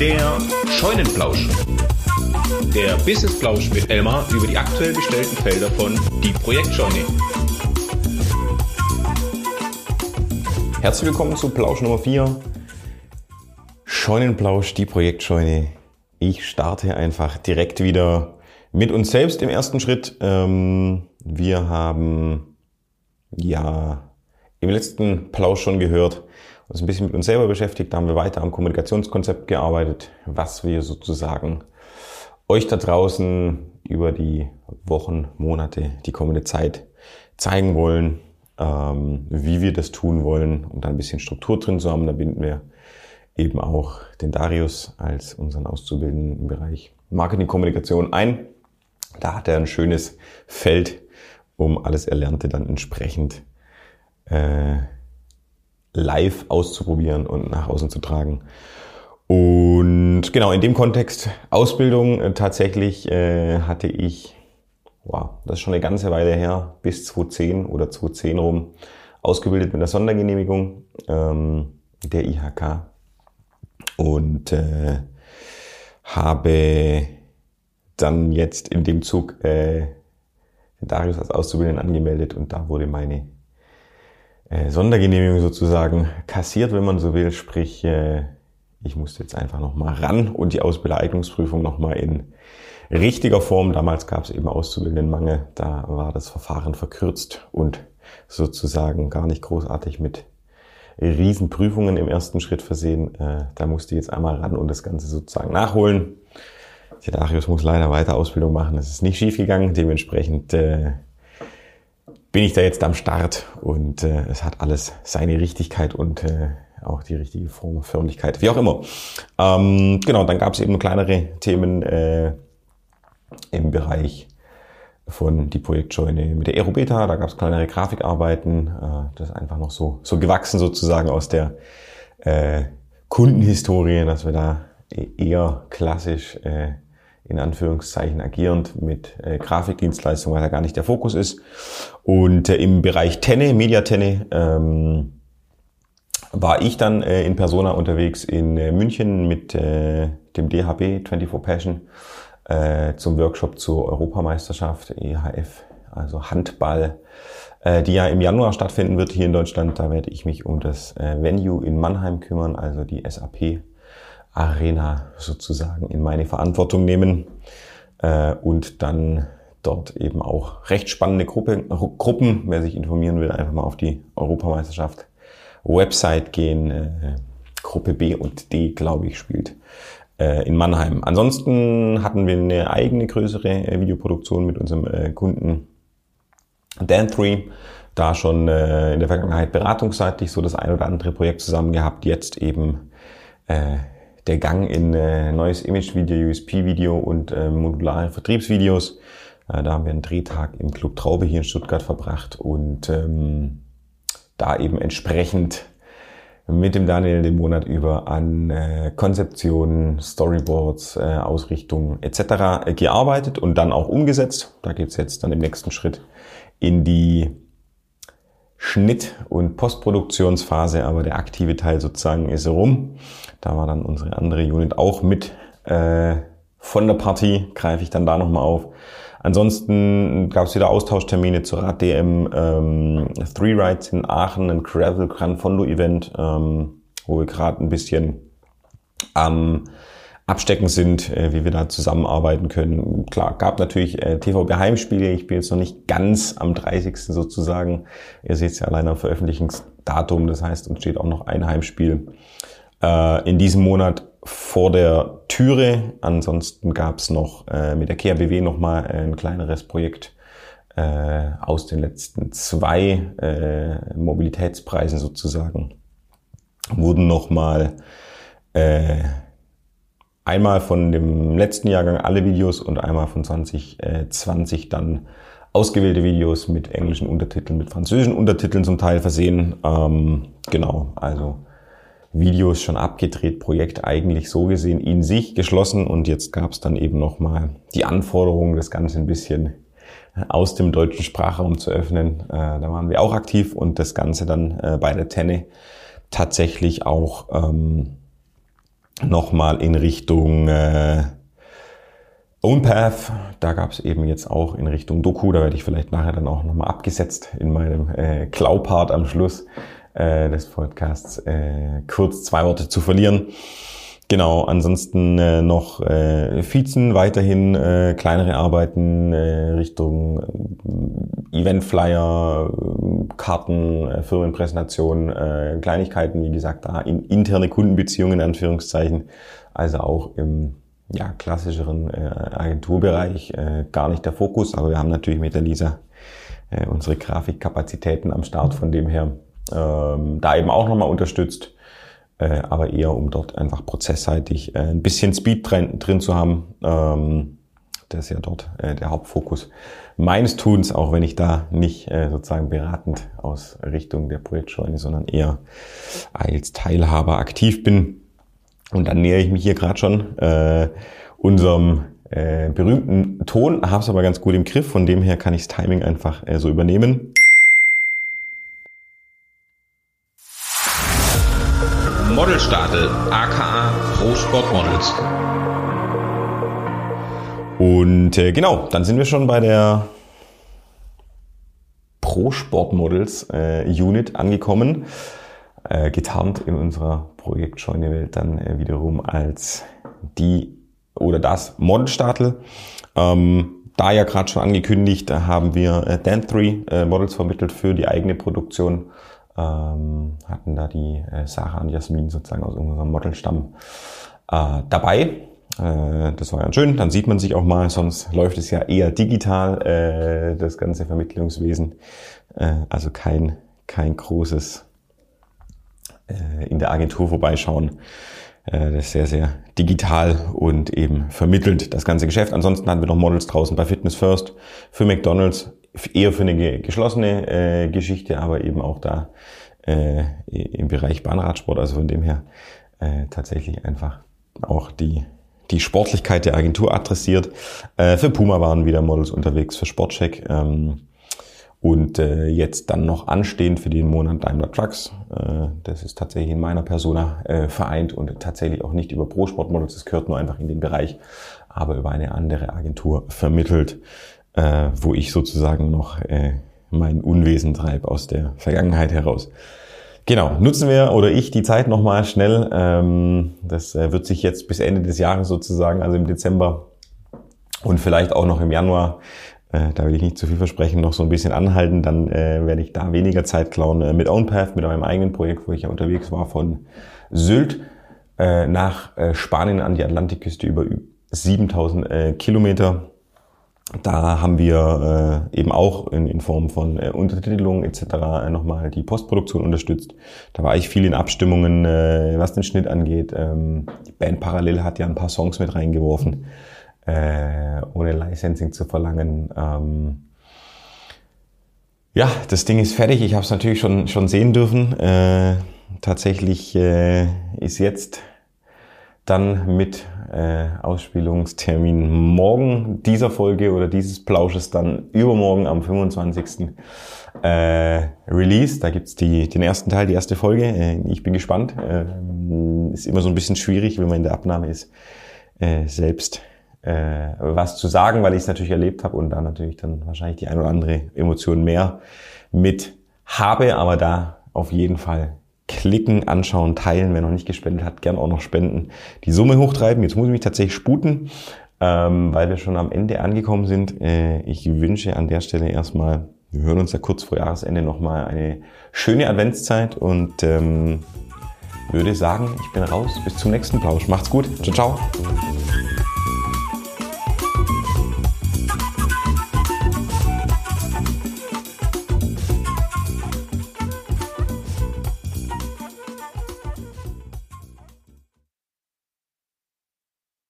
Der Scheunenplausch. Der Businessplausch mit Elmar über die aktuell gestellten Felder von Die Projektscheune. Herzlich willkommen zu Plausch Nummer 4. Scheunenplausch, die Projektscheune. Ich starte einfach direkt wieder mit uns selbst im ersten Schritt. Ähm, wir haben ja im letzten Plausch schon gehört, uns ein bisschen mit uns selber beschäftigt, da haben wir weiter am Kommunikationskonzept gearbeitet, was wir sozusagen euch da draußen über die Wochen, Monate, die kommende Zeit zeigen wollen, ähm, wie wir das tun wollen, um da ein bisschen Struktur drin zu haben. Da binden wir eben auch den Darius als unseren Auszubildenden im Bereich Marketing-Kommunikation ein. Da hat er ein schönes Feld, um alles Erlernte dann entsprechend äh, live auszuprobieren und nach außen zu tragen. Und genau in dem Kontext Ausbildung äh, tatsächlich äh, hatte ich, wow, das ist schon eine ganze Weile her, bis 2010 oder 2010 rum, ausgebildet mit einer Sondergenehmigung ähm, der IHK und äh, habe dann jetzt in dem Zug äh, Darius als Auszubildenden angemeldet und da wurde meine Sondergenehmigung sozusagen kassiert, wenn man so will. Sprich, äh, ich musste jetzt einfach nochmal ran und die Ausbildereignungsprüfung nochmal in richtiger Form. Damals gab es eben Auszubildendenmangel. Da war das Verfahren verkürzt und sozusagen gar nicht großartig mit Riesenprüfungen im ersten Schritt versehen. Äh, da musste ich jetzt einmal ran und das Ganze sozusagen nachholen. Der Darius muss leider weiter Ausbildung machen. Das ist nicht schief gegangen. Dementsprechend äh, bin ich da jetzt am Start und äh, es hat alles seine Richtigkeit und äh, auch die richtige Form, Förmlichkeit, wie auch immer. Ähm, genau, dann gab es eben kleinere Themen äh, im Bereich von die Projektscheune mit der Aerobeta. Da gab es kleinere Grafikarbeiten. Äh, das ist einfach noch so, so gewachsen sozusagen aus der äh, Kundenhistorie, dass wir da e-, eher klassisch äh, in Anführungszeichen agierend mit äh, Grafikdienstleistungen, weil da gar nicht der Fokus ist. Und äh, im Bereich Tenne, Mediatenne, ähm, war ich dann äh, in Persona unterwegs in äh, München mit äh, dem DHB 24 Passion äh, zum Workshop zur Europameisterschaft EHF, also Handball, äh, die ja im Januar stattfinden wird hier in Deutschland. Da werde ich mich um das äh, Venue in Mannheim kümmern, also die SAP Arena sozusagen in meine Verantwortung nehmen äh, und dann dort eben auch recht spannende Gruppe, Gruppen, wer sich informieren will, einfach mal auf die Europameisterschaft Website gehen. Äh, Gruppe B und D, glaube ich, spielt äh, in Mannheim. Ansonsten hatten wir eine eigene größere äh, Videoproduktion mit unserem äh, Kunden Dan3. Da schon äh, in der Vergangenheit beratungsseitig so das ein oder andere Projekt zusammen gehabt. Jetzt eben äh, der Gang in äh, neues Image-Video, USP-Video und äh, modulare Vertriebsvideos. Äh, da haben wir einen Drehtag im Club Traube hier in Stuttgart verbracht und ähm, da eben entsprechend mit dem Daniel den Monat über an äh, Konzeptionen, Storyboards, äh, Ausrichtung etc. Äh, gearbeitet und dann auch umgesetzt. Da geht's jetzt dann im nächsten Schritt in die Schnitt- und Postproduktionsphase, aber der aktive Teil sozusagen ist rum. Da war dann unsere andere Unit auch mit äh, von der Partie, greife ich dann da nochmal auf. Ansonsten gab es wieder Austauschtermine zur Rad-DM, ähm, Three Rides in Aachen, ein Gravel Gran Fondo Event, ähm, wo wir gerade ein bisschen am Abstecken sind, äh, wie wir da zusammenarbeiten können. Klar, gab natürlich äh, TVB Heimspiele. Ich bin jetzt noch nicht ganz am 30. sozusagen. Ihr seht es ja allein am Veröffentlichungsdatum. Das heißt, uns steht auch noch ein Heimspiel äh, in diesem Monat vor der Türe. Ansonsten gab es noch äh, mit der KBW nochmal ein kleineres Projekt äh, aus den letzten zwei äh, Mobilitätspreisen sozusagen. Wurden nochmal äh, einmal von dem letzten Jahrgang alle Videos und einmal von 2020 dann ausgewählte Videos mit englischen Untertiteln, mit französischen Untertiteln zum Teil versehen. Ähm, genau, also Videos schon abgedreht, Projekt eigentlich so gesehen in sich geschlossen und jetzt gab es dann eben nochmal die Anforderung, das Ganze ein bisschen aus dem deutschen Sprachraum zu öffnen. Äh, da waren wir auch aktiv und das Ganze dann äh, bei der Tenne tatsächlich auch ähm, nochmal in Richtung äh, OwnPath, da gab es eben jetzt auch in Richtung Doku, da werde ich vielleicht nachher dann auch nochmal abgesetzt in meinem äh, Klau-Part am Schluss äh, des Podcasts, äh, kurz zwei Worte zu verlieren. Genau, ansonsten äh, noch äh, Vizen, weiterhin äh, kleinere Arbeiten äh, Richtung äh, Eventflyer, äh, Karten, äh, Firmenpräsentationen, äh, Kleinigkeiten, wie gesagt, da in, interne Kundenbeziehungen in Anführungszeichen, also auch im ja, klassischeren äh, Agenturbereich äh, gar nicht der Fokus, aber wir haben natürlich mit der Lisa äh, unsere Grafikkapazitäten am Start, von dem her ähm, da eben auch nochmal unterstützt äh, aber eher um dort einfach prozessseitig äh, ein bisschen Speed drin, drin zu haben. Ähm, das ist ja dort äh, der Hauptfokus meines Tuns, auch wenn ich da nicht äh, sozusagen beratend aus Richtung der Projektscheune, sondern eher als Teilhaber aktiv bin. Und dann nähere ich mich hier gerade schon äh, unserem äh, berühmten Ton, habe es aber ganz gut im Griff, von dem her kann ich das Timing einfach äh, so übernehmen. Modelstadel, aka Pro Sport Models. Und äh, genau, dann sind wir schon bei der Pro Sport Models äh, Unit angekommen. Äh, getarnt in unserer Projektscheune-Welt dann äh, wiederum als die oder das Modelstadel. Ähm, da ja gerade schon angekündigt, haben wir äh, Dan3 äh, Models vermittelt für die eigene Produktion ähm, hatten da die äh, Sarah und Jasmin sozusagen aus unserem Modelstamm äh, dabei. Äh, das war ganz schön, dann sieht man sich auch mal, sonst läuft es ja eher digital, äh, das ganze Vermittlungswesen. Äh, also kein, kein großes äh, in der Agentur vorbeischauen. Äh, das ist sehr, sehr digital und eben vermittelt das ganze Geschäft. Ansonsten hatten wir noch Models draußen bei Fitness First, für McDonald's, eher für eine geschlossene äh, Geschichte, aber eben auch da äh, im Bereich Bahnradsport. Also von dem her äh, tatsächlich einfach auch die, die Sportlichkeit der Agentur adressiert. Äh, für Puma waren wieder Models unterwegs, für Sportcheck. Ähm, und äh, jetzt dann noch anstehend für den Monat Daimler Trucks. Äh, das ist tatsächlich in meiner Persona äh, vereint und tatsächlich auch nicht über Pro Sport Models. Das gehört nur einfach in den Bereich, aber über eine andere Agentur vermittelt äh, wo ich sozusagen noch äh, mein Unwesen treibe aus der Vergangenheit heraus. Genau, nutzen wir oder ich die Zeit nochmal schnell. Ähm, das äh, wird sich jetzt bis Ende des Jahres sozusagen, also im Dezember und vielleicht auch noch im Januar, äh, da will ich nicht zu viel versprechen, noch so ein bisschen anhalten. Dann äh, werde ich da weniger Zeit klauen äh, mit OwnPath, mit meinem eigenen Projekt, wo ich ja unterwegs war, von Sylt äh, nach äh, Spanien an die Atlantikküste über 7000 äh, Kilometer da haben wir äh, eben auch in, in Form von äh, Untertitelung etc. Äh, nochmal die Postproduktion unterstützt. Da war ich viel in Abstimmungen, äh, was den Schnitt angeht. Ähm, die Band Parallel hat ja ein paar Songs mit reingeworfen, äh, ohne Licensing zu verlangen. Ähm, ja, das Ding ist fertig. Ich habe es natürlich schon, schon sehen dürfen. Äh, tatsächlich äh, ist jetzt dann mit äh, Ausspielungstermin morgen dieser Folge oder dieses Plausches dann übermorgen am 25. Äh, Release. Da gibt's die, den ersten Teil, die erste Folge. Äh, ich bin gespannt. Äh, ist immer so ein bisschen schwierig, wenn man in der Abnahme ist, äh, selbst äh, was zu sagen, weil ich es natürlich erlebt habe und da natürlich dann wahrscheinlich die ein oder andere Emotion mehr mit habe, aber da auf jeden Fall klicken, anschauen, teilen. Wer noch nicht gespendet hat, gern auch noch spenden. Die Summe hochtreiben. Jetzt muss ich mich tatsächlich sputen, ähm, weil wir schon am Ende angekommen sind. Äh, ich wünsche an der Stelle erstmal, wir hören uns ja kurz vor Jahresende nochmal eine schöne Adventszeit und ähm, würde sagen, ich bin raus. Bis zum nächsten Plausch. Macht's gut. Ciao, ciao.